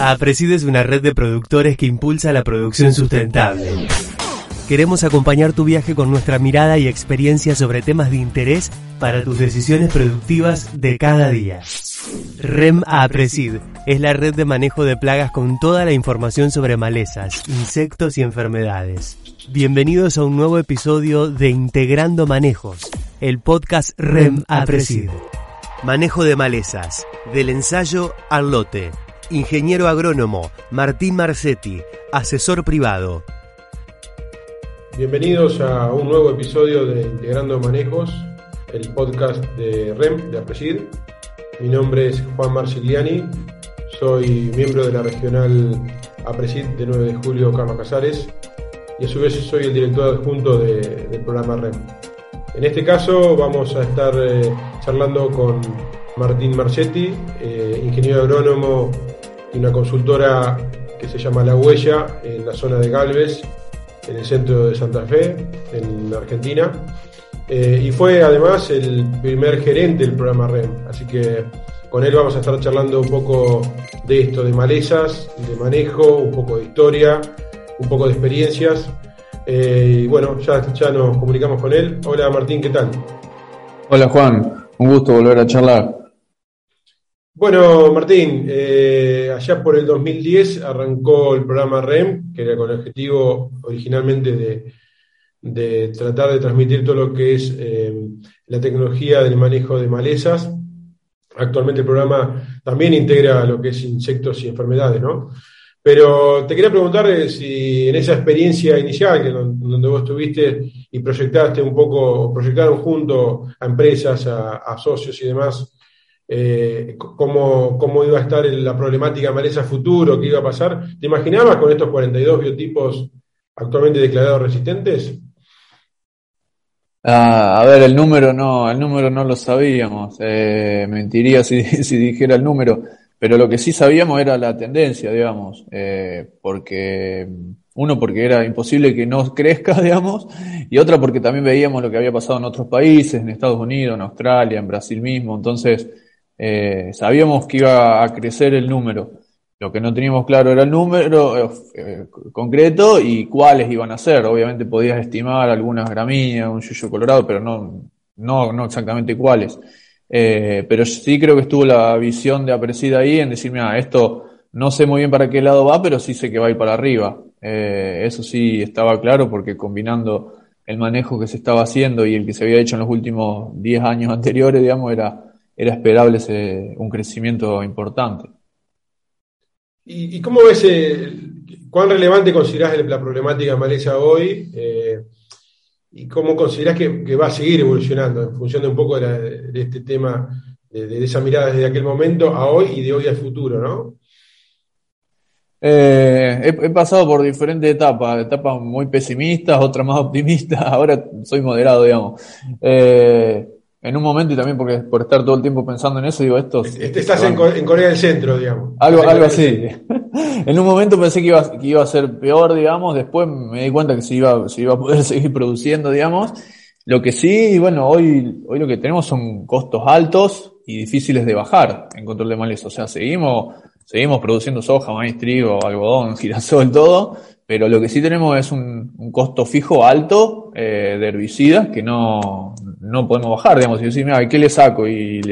APRESID es una red de productores que impulsa la producción sustentable. Queremos acompañar tu viaje con nuestra mirada y experiencia sobre temas de interés para tus decisiones productivas de cada día. REM APRESID es la red de manejo de plagas con toda la información sobre malezas, insectos y enfermedades. Bienvenidos a un nuevo episodio de Integrando Manejos, el podcast REM APRESID. Manejo de malezas, del ensayo al lote. Ingeniero agrónomo Martín Marcetti, asesor privado. Bienvenidos a un nuevo episodio de Integrando Manejos, el podcast de REM, de APRESID. Mi nombre es Juan Marciliani, soy miembro de la regional APRESID de 9 de julio Carlos Casares y a su vez soy el director adjunto de, del programa REM. En este caso vamos a estar eh, charlando con Martín Marchetti, eh, ingeniero agrónomo y una consultora que se llama La Huella en la zona de Galvez, en el centro de Santa Fe, en Argentina. Eh, y fue además el primer gerente del programa REM. Así que con él vamos a estar charlando un poco de esto, de malezas, de manejo, un poco de historia, un poco de experiencias. Eh, y bueno, ya, ya nos comunicamos con él. Hola Martín, ¿qué tal? Hola Juan, un gusto volver a charlar. Bueno, Martín, eh, allá por el 2010 arrancó el programa REM, que era con el objetivo originalmente de, tratar de transmitir todo lo que es eh, la tecnología del manejo de malezas. Actualmente el programa también integra lo que es insectos y enfermedades, ¿no? Pero te quería preguntar eh, si en esa experiencia inicial, que donde vos estuviste y proyectaste un poco, proyectaron junto a empresas, a socios y demás, eh, cómo, cómo, iba a estar la problemática maleza futuro, qué iba a pasar. ¿Te imaginabas con estos 42 biotipos actualmente declarados resistentes? Ah, a ver, el número no, el número no lo sabíamos. Eh, mentiría si, si, dijera el número, pero lo que sí sabíamos era la tendencia, digamos, eh, porque uno porque era imposible que no crezca, digamos, y otra porque también veíamos lo que había pasado en otros países, en Estados Unidos, en Australia, en Brasil mismo, entonces eh, sabíamos que iba a crecer el número. Lo que no teníamos claro era el número eh, eh, concreto y cuáles iban a ser. Obviamente podías estimar algunas gramíneas, un yuyo colorado, pero no, no, no exactamente cuáles. pero sí creo que estuvo la visión de Aprecida ahí en decir, mira, esto no sé muy bien para qué lado va, pero sí sé que va a ir para arriba. eso sí estaba claro porque combinando el manejo que se estaba haciendo y el que se había hecho en los últimos 10 años anteriores, digamos, era, era esperable ese, un crecimiento importante. ¿Y, cómo ves, eh, cuán relevante considerás la problemática maleza hoy? Eh, ¿Y cómo considerás que, va a seguir evolucionando en función de un poco de, este tema, de, esa mirada desde aquel momento a hoy y de hoy al futuro, ¿no? Eh, he, pasado por diferentes etapas, etapas muy pesimistas, otras más optimistas, ahora soy moderado, digamos en un momento y también porque por estar todo el tiempo pensando en eso, digo, esto... Estás en, Corea del Centro, digamos. Algo, algo así. en un momento pensé que iba, que iba a ser peor, digamos, después me di cuenta que se iba, se iba a poder seguir produciendo, digamos. Lo que sí, bueno, hoy, hoy lo que tenemos son costos altos y difíciles de bajar en control de maleza. O sea, seguimos, seguimos produciendo soja, maíz, trigo, algodón, girasol, todo, pero lo que sí tenemos es un, un costo fijo alto eh, de herbicidas que no, no podemos bajar, digamos. Y decir, mira, ¿qué le saco? Y,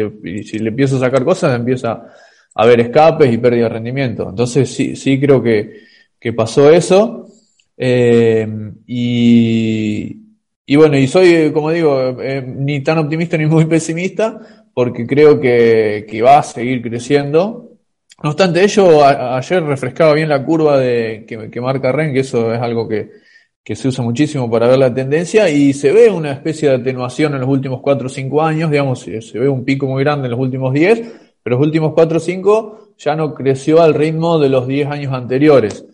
si le empiezo a sacar cosas, empieza a haber escapes y pérdida de rendimiento. Entonces sí, sí creo que, que pasó eso. Eh, y, y, bueno, y soy, como digo, eh, ni tan optimista ni muy pesimista, porque creo que, que va a seguir creciendo. No obstante ello, ayer refrescaba bien la curva de, que, que marca REN, que eso es algo que, que se usa muchísimo para ver la tendencia y se ve una especie de atenuación en los últimos 4 o 5 años, digamos, se ve un pico muy grande en los últimos 10, pero los últimos 4 o 5 ya no creció al ritmo de los 10 años anteriores.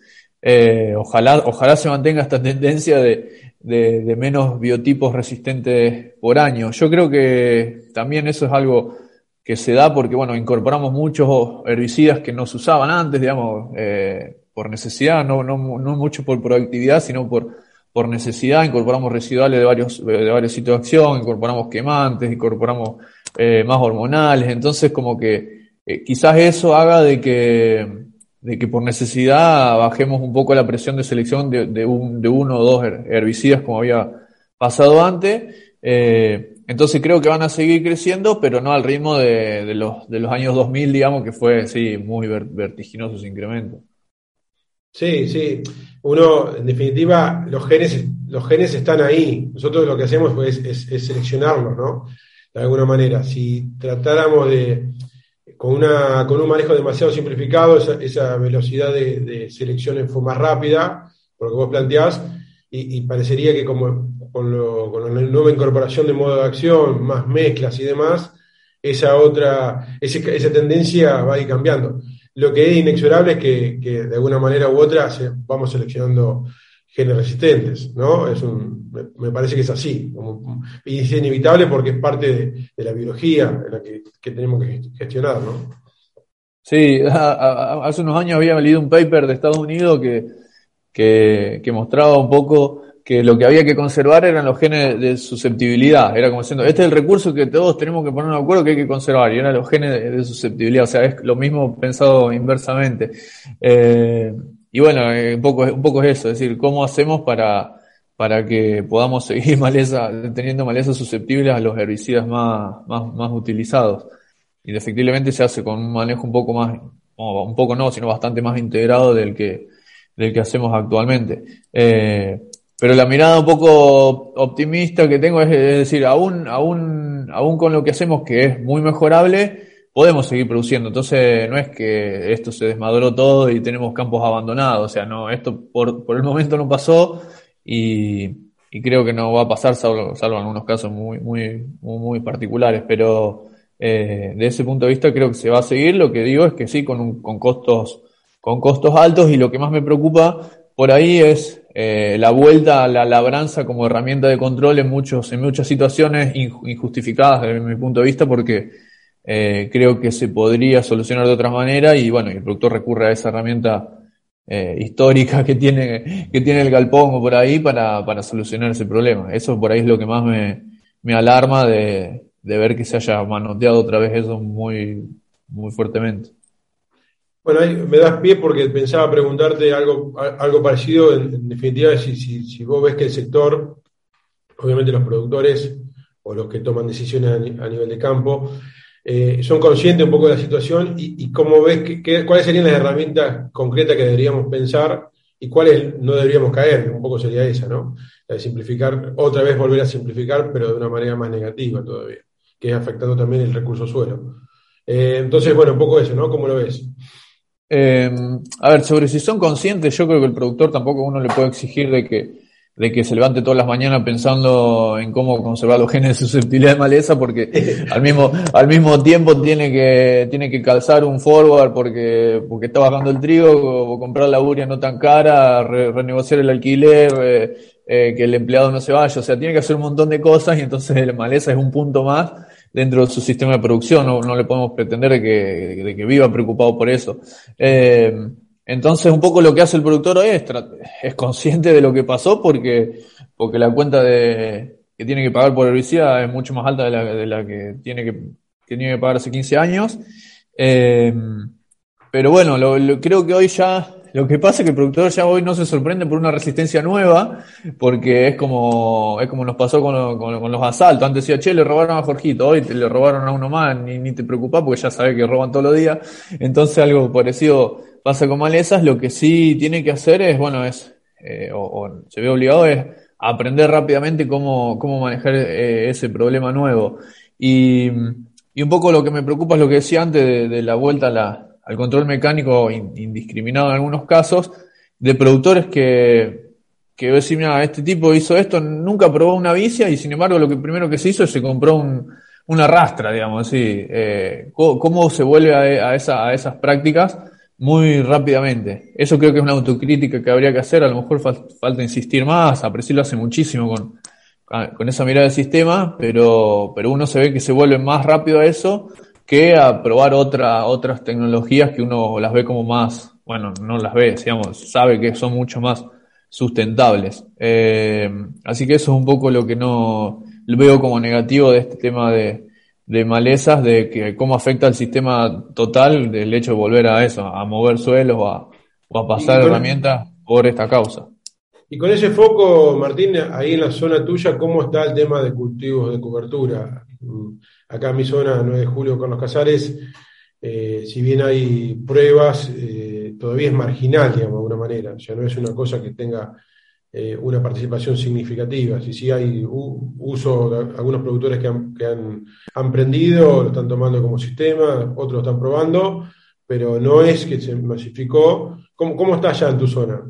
Eh, ojalá, ojalá se mantenga esta tendencia de, de, menos biotipos resistentes por año. Yo creo que también eso es algo que se da porque, bueno, incorporamos muchos herbicidas que no se usaban antes, digamos, eh, por necesidad, no, no, no mucho por proactividad, sino por, por necesidad, incorporamos residuales de varios, de varios sitios de acción, incorporamos quemantes, incorporamos eh, más hormonales, entonces como que eh, quizás eso haga de que, de que por necesidad bajemos un poco la presión de selección de, de, un, de uno o dos herbicidas como había pasado antes. Eh, entonces creo que van a seguir creciendo, pero no al ritmo de, de, los, de los años 2000, digamos, que fue, sí, muy vertiginoso ese incremento. Sí, sí. Uno, en definitiva, los genes, los genes están ahí. Nosotros lo que hacemos pues, es, seleccionarlos, ¿no? De alguna manera. Si tratáramos de, con, una, con un manejo demasiado simplificado, esa, velocidad de, selección fue más rápida, por lo que vos planteás, y, parecería que como con, lo, con, la nueva incorporación de modo de acción, más mezclas y demás, esa otra, esa tendencia va a ir cambiando. Lo que es inexorable es que, de alguna manera u otra vamos seleccionando genes resistentes, ¿no? Es un, me, parece que es así, y es inevitable porque es parte de, la biología en la que, tenemos que gestionar, ¿no? Sí, hace unos años había leído un paper de Estados Unidos que, que mostraba un poco que lo que había que conservar eran los genes de susceptibilidad. Era como diciendo, este es el recurso que todos tenemos que poner de acuerdo que hay que conservar, y eran los genes de, susceptibilidad. O sea, es lo mismo pensado inversamente. Eh, y bueno, eh, un, poco, un poco es eso, es decir, cómo hacemos para, para que podamos seguir maleza, teniendo malezas susceptibles a los herbicidas más, más, más utilizados. Se hace con un manejo un poco más, un poco no, sino bastante más integrado del que, del que hacemos actualmente. Eh, pero la mirada un poco optimista que tengo es, decir, aún, aún, aún con lo que hacemos que es muy mejorable, podemos seguir produciendo. Entonces, no es que esto se desmadró todo y tenemos campos abandonados. O sea, no, esto por, por el momento no pasó y, y creo que no va a pasar, salvo, salvo en algunos casos muy, muy, muy, particulares. Pero eh, de ese punto de vista creo que se va a seguir. Lo que digo es que sí, con, un, con costos, con costos altos y lo que más me preocupa por ahí es eh, la vuelta a la labranza como herramienta de control en, muchos, en muchas situaciones injustificadas desde mi punto de vista porque eh, creo que se podría solucionar de otra manera y bueno, el productor recurre a esa herramienta eh, histórica que tiene, que tiene el galpón o por ahí para, para solucionar ese problema. Eso por ahí es lo que más me, me alarma de, de ver que se haya manoteado otra vez eso muy, muy fuertemente. Bueno, ahí me das pie porque pensaba preguntarte algo, algo parecido. En, definitiva, si, si, vos ves que el sector, obviamente los productores o los que toman decisiones a, nivel de campo, eh, son conscientes un poco de la situación y, cómo ves que, cuáles serían las herramientas concretas que deberíamos pensar y cuáles no deberíamos caer. Un poco sería esa, ¿no? La de simplificar, otra vez volver a simplificar, pero de una manera más negativa todavía, que es afectando también el recurso suelo. Eh, entonces, bueno, un poco eso, ¿no? ¿Cómo lo ves? Eh, a ver, sobre si son conscientes, yo creo que el productor tampoco uno le puede exigir de que, de que se levante todas las mañanas pensando en cómo conservar los genes de susceptibilidad de maleza, porque al mismo, al mismo tiempo tiene que, tiene que calzar un forward porque, porque está bajando el trigo, o, comprar la uria no tan cara, renegociar el alquiler, eh, eh, que el empleado no se vaya, o sea, tiene que hacer un montón de cosas y entonces la maleza es un punto más dentro de su sistema de producción, no, no le podemos pretender de que, de que, viva preocupado por eso. Eh, entonces, un poco lo que hace el productor es, es consciente de lo que pasó porque, porque la cuenta de, que tiene que pagar por herbicida es mucho más alta de la, de la que, tiene que, tiene que pagar hace 15 años. Eh, pero bueno, creo que hoy ya lo que pasa es que el productor ya hoy no se sorprende por una resistencia nueva, porque es como, es como nos pasó con, con, los asaltos. Antes decía, che, le robaron a Jorgito, hoy le robaron a uno más, ni, ni te preocupás porque ya sabes que roban todos los días. Entonces algo parecido pasa con malezas. Lo que sí tiene que hacer es, bueno, es, eh, o, se ve obligado es aprender rápidamente cómo, cómo manejar eh, ese problema nuevo. Y, y un poco lo que me preocupa es lo que decía antes de, de la vuelta a la, al control mecánico indiscriminado en algunos casos, de productores que, que este tipo hizo esto, nunca probó una vicia y sin embargo lo que primero que se hizo es se compró un, una rastra, digamos así. Eh, ¿cómo, se vuelve a, esa, a esas prácticas? Muy rápidamente. Eso creo que es una autocrítica que habría que hacer. A lo mejor falta insistir más. Apreciarlo hace muchísimo con, con esa mirada del sistema, pero, pero uno se ve que se vuelve más rápido a eso que a probar otra, otras tecnologías que uno las ve como más, bueno, no las ve, digamos, sabe que son mucho más sustentables. Eh, así que eso es un poco lo que no veo como negativo de este tema de, de malezas, de que cómo afecta al sistema total del hecho de volver a eso, a mover suelos o a, o a pasar herramientas por esta causa. Y con ese foco, Martín, ahí en la zona tuya, ¿cómo está el tema de cultivos de cobertura? Acá en mi zona, 9 de julio, con los Casares, eh, si bien hay pruebas, eh, todavía es marginal, digamos, de alguna manera. O sea, no es una cosa que tenga eh, una participación significativa. Si sí hay uso algunos productores que, han, que prendido, lo están tomando como sistema, otros lo están probando, pero no es que se masificó. ¿Cómo, cómo está allá en tu zona?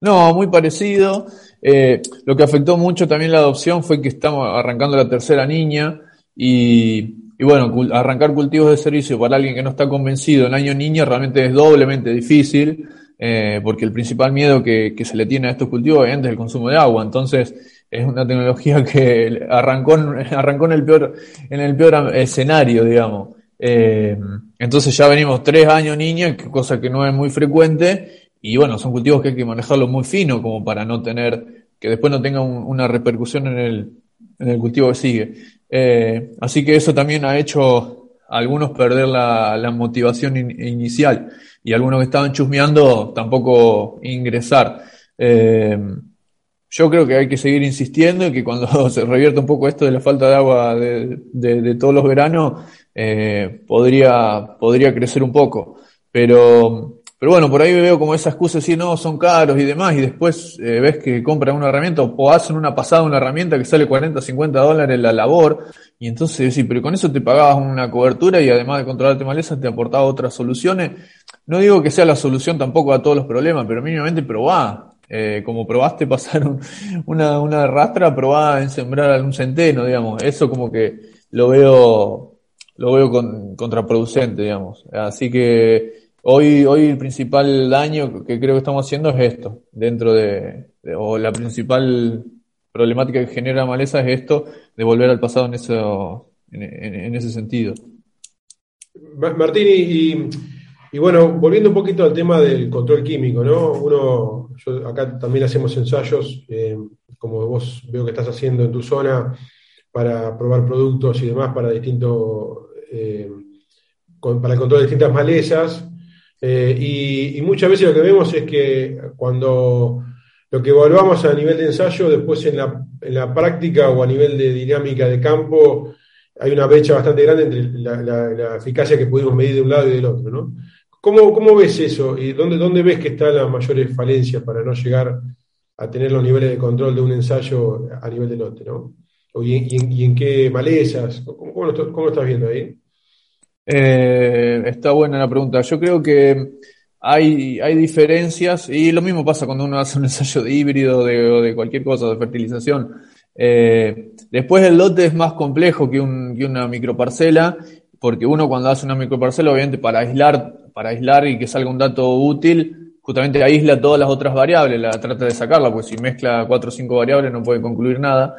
No, muy parecido. Eh, lo que afectó mucho también la adopción fue que estamos arrancando la tercera niña y, bueno, arrancar cultivos de servicio para alguien que no está convencido en año niña realmente es doblemente difícil eh, porque el principal miedo que, se le tiene a estos cultivos es el consumo de agua. Entonces es una tecnología que arrancó, arrancó en el peor, en el peor escenario, digamos. Eh, entonces ya venimos tres años niña, cosa que no es muy frecuente, y bueno, son cultivos que hay que manejarlo muy fino como para no tener, que después no tenga una repercusión en el, en el cultivo que sigue. Eh, así que eso también ha hecho a algunos perder la, motivación inicial y algunos que estaban chusmeando tampoco ingresar. Eh, yo creo que hay que seguir insistiendo y que cuando se revierta un poco esto de la falta de agua de todos los veranos, eh, podría, podría crecer un poco. Pero pero bueno, por ahí veo como esa excusa de decir, no, son caros y demás, y después eh, ves que compran una herramienta o hacen una pasada una herramienta que sale 40, 50 dólares la labor, y entonces decís, pero con eso te pagabas una cobertura y además de controlarte maleza te aportaba otras soluciones. No digo que sea la solución tampoco a todos los problemas, pero mínimamente probá. Eh, como probaste pasar una, una rastra, probá en sembrar algún centeno, digamos. Eso como que lo veo, lo veo con, contraproducente, digamos. Así que Hoy, hoy el principal daño que creo que estamos haciendo es esto, dentro de, o la principal problemática que genera maleza es esto, de volver al pasado en, eso, en, ese sentido. Martín, y, bueno, volviendo un poquito al tema del control químico, ¿no? Uno, acá también hacemos ensayos, eh, como vos veo que estás haciendo en tu zona, para probar productos y demás para distintos, eh, para el control de distintas malezas. Eh, y, muchas veces lo que vemos es que cuando lo que evaluamos a nivel de ensayo, después en la, en la práctica o a nivel de dinámica de campo, hay una brecha bastante grande entre la, eficacia que pudimos medir de un lado y del otro. ¿no? ¿Cómo, ¿Cómo, ves eso? ¿Y dónde, dónde ves que están las mayores falencias para no llegar a tener los niveles de control de un ensayo a nivel del lote? ¿no? y, en, qué malezas? ¿Cómo, cómo, lo, estás viendo ahí? Eh, está buena la pregunta. Yo creo que hay, hay diferencias y lo mismo pasa cuando uno hace un ensayo de híbrido de, o de cualquier cosa, de fertilización. Eh, después el lote es más complejo que, un, que una microparcela, porque uno cuando hace una microparcela, obviamente para aislar, para aislar y que salga un dato útil, justamente aísla todas las otras variables, la trata de sacarla, pues si mezcla cuatro o cinco variables no puede concluir nada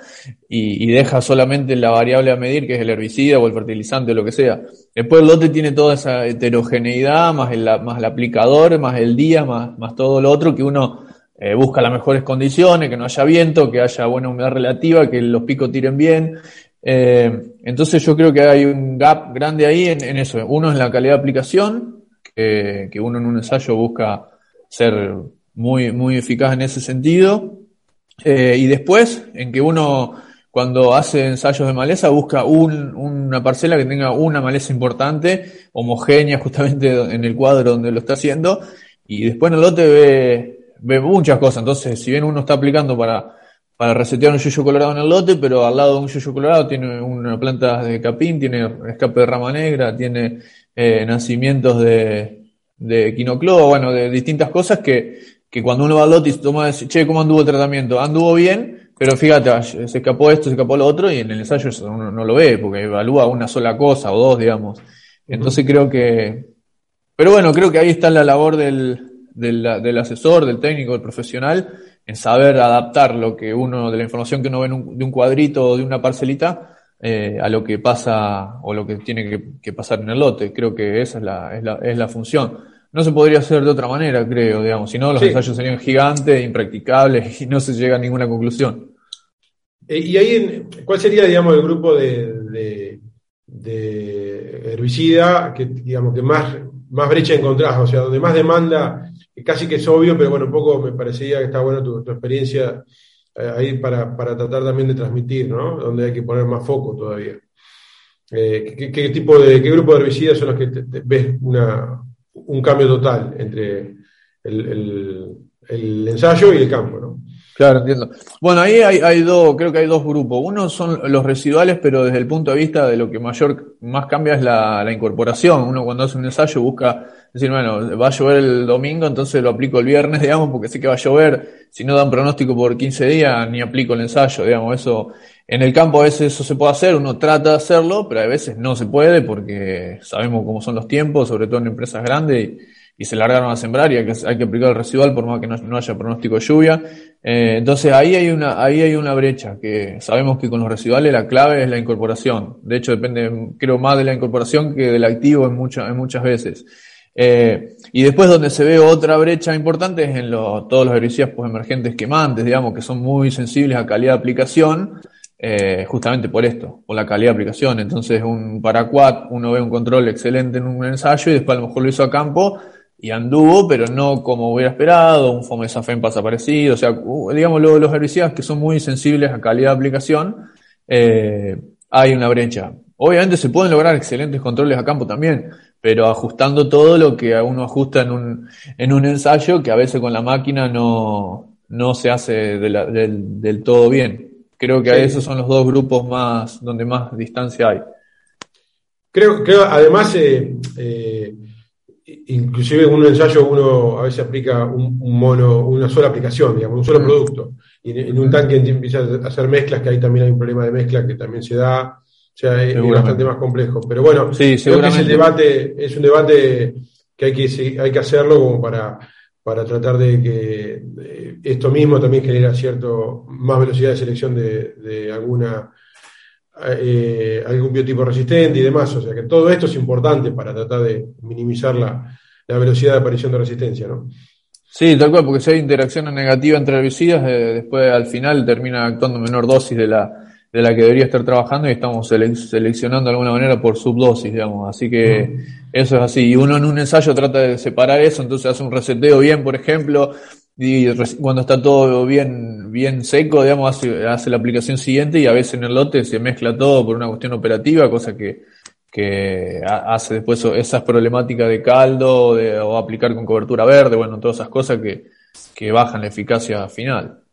y, deja solamente la variable a medir, que es el herbicida o el fertilizante o lo que sea. Después el lote tiene toda esa heterogeneidad, más el, más el aplicador, más el día, más, más todo lo otro que uno eh, busca las mejores condiciones, que no haya viento, que haya buena humedad relativa, que los picos tiren bien. Eh, entonces yo creo que hay un gap grande ahí en, eso. Uno es la calidad de aplicación, que uno en un ensayo busca ser muy, muy eficaz en ese sentido. Eh, y después, en que uno, cuando hace ensayos de maleza, busca un, una parcela que tenga una maleza importante, homogénea justamente en el cuadro donde lo está haciendo, y después en el lote ve, ve muchas cosas. Entonces, si bien uno está aplicando para, para resetear un yuyo colorado en el lote, pero al lado de un yuyo colorado tiene una planta de capín, tiene escape de rama negra, tiene eh, nacimientos de, de quinoclo, bueno, de distintas cosas que, que cuando uno va al lote y toma, dice, che, ¿cómo anduvo el tratamiento? Anduvo bien, pero fíjate, se escapó esto, se escapó lo otro, y en el ensayo uno no lo ve, porque evalúa una sola cosa o dos, digamos. Entonces creo que, pero bueno, creo que ahí está la labor del, del, del asesor, del técnico, del profesional, en saber adaptar lo que uno, de la información que uno ve de un cuadrito o de una parcelita, eh, a lo que pasa o lo que tiene que, pasar en el lote. Creo que esa es la, es la, es la función. No se podría hacer de otra manera, creo, digamos. Si no, los ensayos serían gigantes, impracticables y no se llega a ninguna conclusión. Eh, ¿Y ahí cuál sería, digamos, el grupo de, de herbicida, que digamos que más, más brecha encontrás, o sea, donde más demanda, casi que es obvio, pero bueno, un poco me parecía que está buena tu, experiencia ahí para, tratar también de transmitir, ¿no? Donde hay que poner más foco todavía. Eh, ¿qué, tipo de, qué grupo de herbicidas son los que ves una, un cambio total entre el, el ensayo y el campo, ¿no? Claro, entiendo. Bueno, ahí hay, hay, dos, creo que hay dos grupos. Uno son los residuales, pero desde el punto de vista de lo que mayor más cambia es la, la incorporación. Uno cuando hace un ensayo busca decir, bueno, va a llover el domingo, entonces lo aplico el viernes, digamos, porque sé que va a llover. Si no dan pronóstico por 15 días, ni aplico el ensayo, digamos. Eso, en el campo a veces eso se puede hacer, uno trata de hacerlo, pero a veces no se puede porque sabemos cómo son los tiempos, sobre todo en empresas grandes. Y, se largaron a sembrar y hay que, hay que aplicar el residual por más que no, haya pronóstico de lluvia. Eh, entonces ahí hay una, ahí hay una brecha que sabemos que con los residuales la clave es la incorporación. De hecho, depende, creo, más de la incorporación que del activo en, muchas en muchas veces. Eh, y después donde se ve otra brecha importante es en todos los herbicidas emergentes quemantes, digamos, que son muy sensibles a calidad de aplicación, eh, justamente por esto, por la calidad de aplicación. Entonces, un paraquat, uno ve un control excelente en un ensayo y después a lo mejor lo hizo a campo y anduvo, pero no como hubiera esperado, un fomesafen pasa parecido, o sea, digamos, los herbicidas que son muy sensibles a calidad de aplicación, eh, hay una brecha. Obviamente se pueden lograr excelentes controles a campo también, pero ajustando todo lo que uno ajusta en un, en un ensayo que a veces con la máquina no, no se hace del, todo bien. Creo que esos son los dos grupos más, donde más distancia hay. Creo, que además, eh, eh inclusive en un ensayo uno a veces aplica un, mono, una sola aplicación, digamos, un solo mm. producto. Y en, un tanque empieza a hacer mezclas, que ahí también hay un problema de mezcla que también se da. O sea, es, bastante más complejo. Pero bueno, sí, creo que es, el debate, es un debate que hay que, hay que hacerlo como para, para tratar de que esto mismo también genera cierto más velocidad de selección de, de alguna eh, algún biotipo resistente y demás. O sea que todo esto es importante para tratar de minimizar la, velocidad de aparición de resistencia, ¿no? Sí, tal cual, porque si hay interacción negativa entre herbicidas, eh, después al final termina actuando menor dosis de la, de la que debería estar trabajando y estamos seleccionando de alguna manera por subdosis, digamos. Así que eso es así. Y uno en un ensayo trata de separar eso, entonces hace un reseteo bien, por ejemplo, y cuando está todo bien, bien seco, digamos, hace, hace, la aplicación siguiente y a veces en el lote se mezcla todo por una cuestión operativa, cosa que, que hace después esas problemáticas de caldo o aplicar con cobertura verde, bueno, todas esas cosas que, que bajan la eficacia final.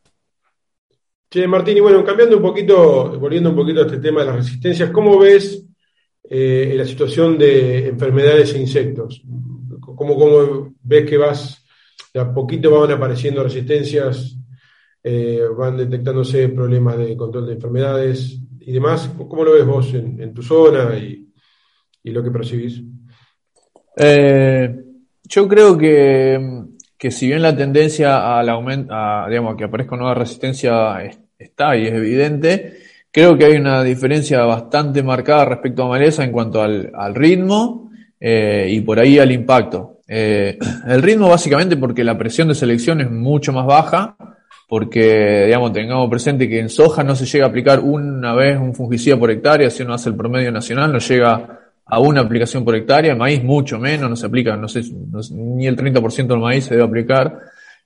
Che, Martín, y bueno, cambiando un poquito, volviendo un poquito a este tema de las resistencias, ¿cómo ves eh, la situación de enfermedades e insectos? ¿Cómo, cómo ves que vas de a poquito van apareciendo resistencias, eh, van detectándose problemas de control de enfermedades y demás. ¿Cómo lo ves vos en, tu zona y, lo que percibís? Eh, yo creo que, que, si bien la tendencia al aumento, a, digamos, que aparezca nueva resistencia está y es evidente, creo que hay una diferencia bastante marcada respecto a maleza en cuanto al, ritmo eh, y por ahí al impacto. Eh, el ritmo básicamente porque la presión de selección es mucho más baja, porque, digamos, tengamos presente que en soja no se llega a aplicar una vez un fungicida por hectárea, si uno hace el promedio nacional, no llega a una aplicación por hectárea, maíz mucho menos, no se aplica, no sé, ni el 30% del maíz se debe aplicar.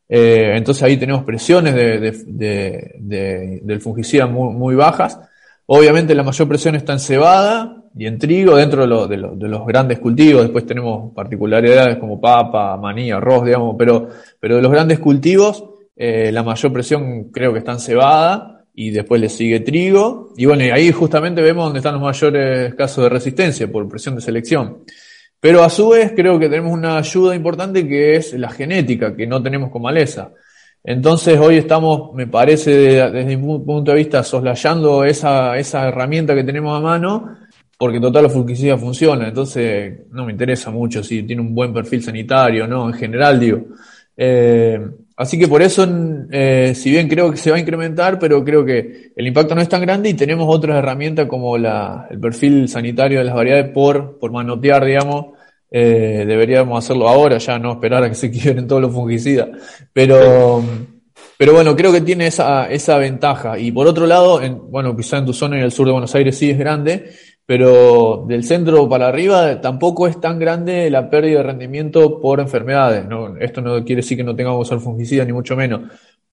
Eh, entonces ahí tenemos presiones de, del fungicida muy, muy bajas. Obviamente la mayor presión está en cebada, y en trigo dentro de, de, los grandes cultivos. Después tenemos particularidades como papa, maní, arroz, digamos, pero, pero de los grandes cultivos, eh, la mayor presión creo que está en cebada y después le sigue trigo. Y bueno, y ahí justamente vemos donde están los mayores casos de resistencia por presión de selección. Pero a su vez creo que tenemos una ayuda importante que es la genética, que no tenemos con maleza. Entonces hoy estamos, me parece, desde mi punto de vista, soslayando esa, esa herramienta que tenemos a mano porque total la fungicida funciona, entonces no me interesa mucho si tiene un buen perfil sanitario, ¿no? En general, digo. Eh, así que por eso, eh, si bien creo que se va a incrementar, pero creo que el impacto no es tan grande y tenemos otras herramientas como la, el perfil sanitario de las variedades por, por manotear, digamos. Eh, deberíamos hacerlo ahora, ya no esperar a que se quiebren todos los fungicidas. Pero, pero bueno, creo que tiene esa, esa ventaja. Y por otro lado, en, bueno, quizá en tu zona en el sur de Buenos Aires sí es grande, pero del centro para arriba tampoco es tan grande la pérdida de rendimiento por enfermedades. Esto no quiere decir que no tengamos que fungicida, ni mucho menos.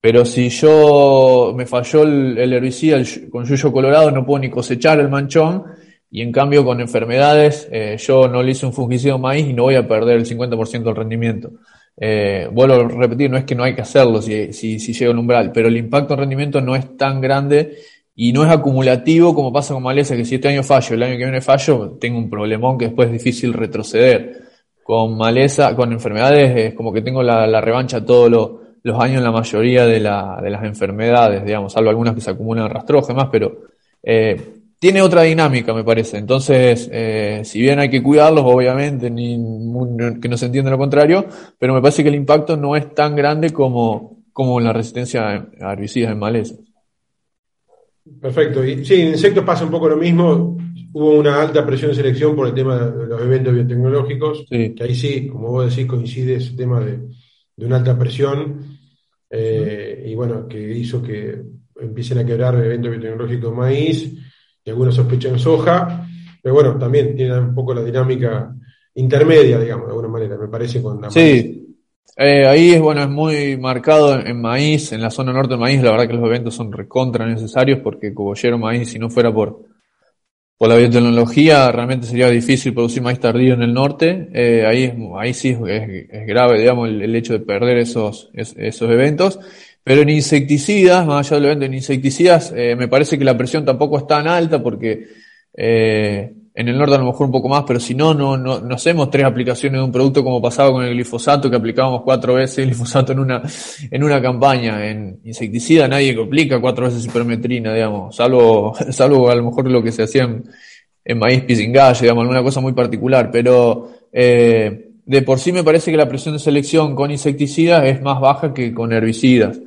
Pero si yo me falló el, herbicida con yuyo colorado, no puedo ni cosechar el manchón, y en cambio con enfermedades, eh, yo no le hice un fungicida maíz y no voy a perder el 50% del rendimiento. Eh, vuelvo a repetir, no es que no hay que hacerlo si, si, si llega al umbral, pero el impacto en rendimiento no es tan grande y no es acumulativo como pasa con maleza, que si este año fallo, el año que viene fallo, tengo un problemón que después es difícil retroceder. Con maleza, con enfermedades, es como que tengo la, revancha todos los años en la mayoría de, las enfermedades, digamos, salvo algunas que se acumulan en rastro, más, pero eh, tiene otra dinámica, me parece. Entonces, eh, si bien hay que cuidarlos, obviamente, ni, que no se entienda lo contrario, pero me parece que el impacto no es tan grande como, como la resistencia a herbicidas en maleza. Perfecto. Y sí, en insectos pasa un poco lo mismo. Hubo una alta presión de selección por el tema de los eventos biotecnológicos, que ahí sí, como vos decís, coincide ese tema de, una alta presión eh, y bueno, que hizo que empiecen a quebrar eventos biotecnológicos maíz y algunos sospechan soja, pero bueno, también tiene un poco la dinámica intermedia, digamos, de alguna manera, me parece, con la Sí, eh, ahí es bueno, es muy marcado en, maíz, en la zona norte del maíz, la verdad que los eventos son recontra necesarios porque cobollero maíz, si no fuera por, por la biotecnología, realmente sería difícil producir maíz tardío en el norte. Eh, ahí, ahí sí es, grave, digamos, el, hecho de perder esos, esos eventos. Pero en insecticidas, más allá del evento en insecticidas, eh, me parece que la presión tampoco es tan alta porque eh, en el norte a lo mejor un poco más, pero si no, no, no, hacemos tres aplicaciones de un producto como pasaba con el glifosato, que aplicábamos cuatro veces glifosato en una, en una campaña. En insecticida nadie aplica cuatro veces hipermetrina, digamos, salvo, salvo a lo mejor lo que se hacía en, en maíz pisingalle, digamos, alguna cosa muy particular, pero eh, de por sí me parece que la presión de selección con insecticidas es más baja que con herbicidas.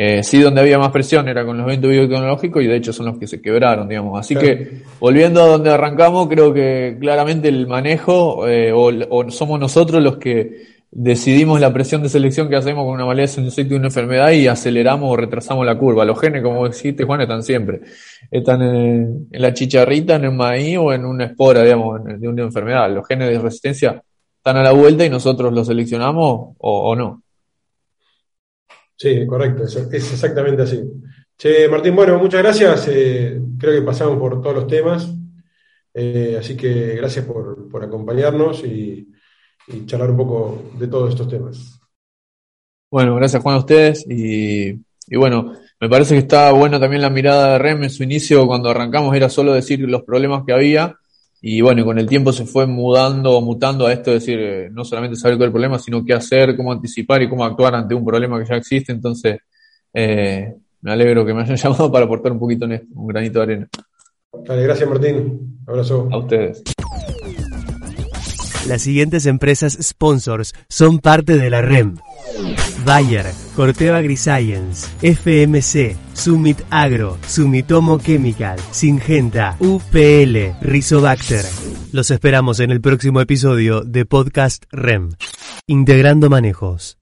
Eh, sí, donde había más presión era con los eventos biotecnológicos y de hecho son los que se quebraron, digamos. Así que, volviendo a donde arrancamos, creo que claramente el manejo, eh, o, somos nosotros los que decidimos la presión de selección que hacemos con una maleza, un insecto y una enfermedad y aceleramos o retrasamos la curva. Los genes, como dijiste, Juan, están siempre. Están en, en la chicharrita, en el maíz o en una espora, digamos, de una enfermedad. Los genes de resistencia están a la vuelta y nosotros los seleccionamos o, no. Sí, correcto, es, exactamente así. Che, Martín, bueno, muchas gracias. Eh, creo que pasamos por todos los temas. Eh, así que gracias por, acompañarnos y, charlar un poco de todos estos temas. Bueno, gracias Juan a ustedes y, y, bueno, me parece que está buena también la mirada de Rem en su inicio, cuando arrancamos era solo decir los problemas que había y bueno, con el tiempo se fue mudando, mutando a esto, de decir, eh, no solamente saber cuál es el problema, sino qué hacer, cómo anticipar y cómo actuar ante un problema que ya existe. Entonces, eh, me alegro que me hayan llamado para aportar un poquito en esto, un granito de arena. Dale, gracias Martín. Abrazo. A ustedes. Las siguientes empresas sponsors son parte de la REM. Bayer, Corteva Agriscience, FMC, Summit Agro, Sumitomo Chemical, Singenta, UPL, Rizobacter. Los esperamos en el próximo episodio de Podcast REM. Integrando Manejos.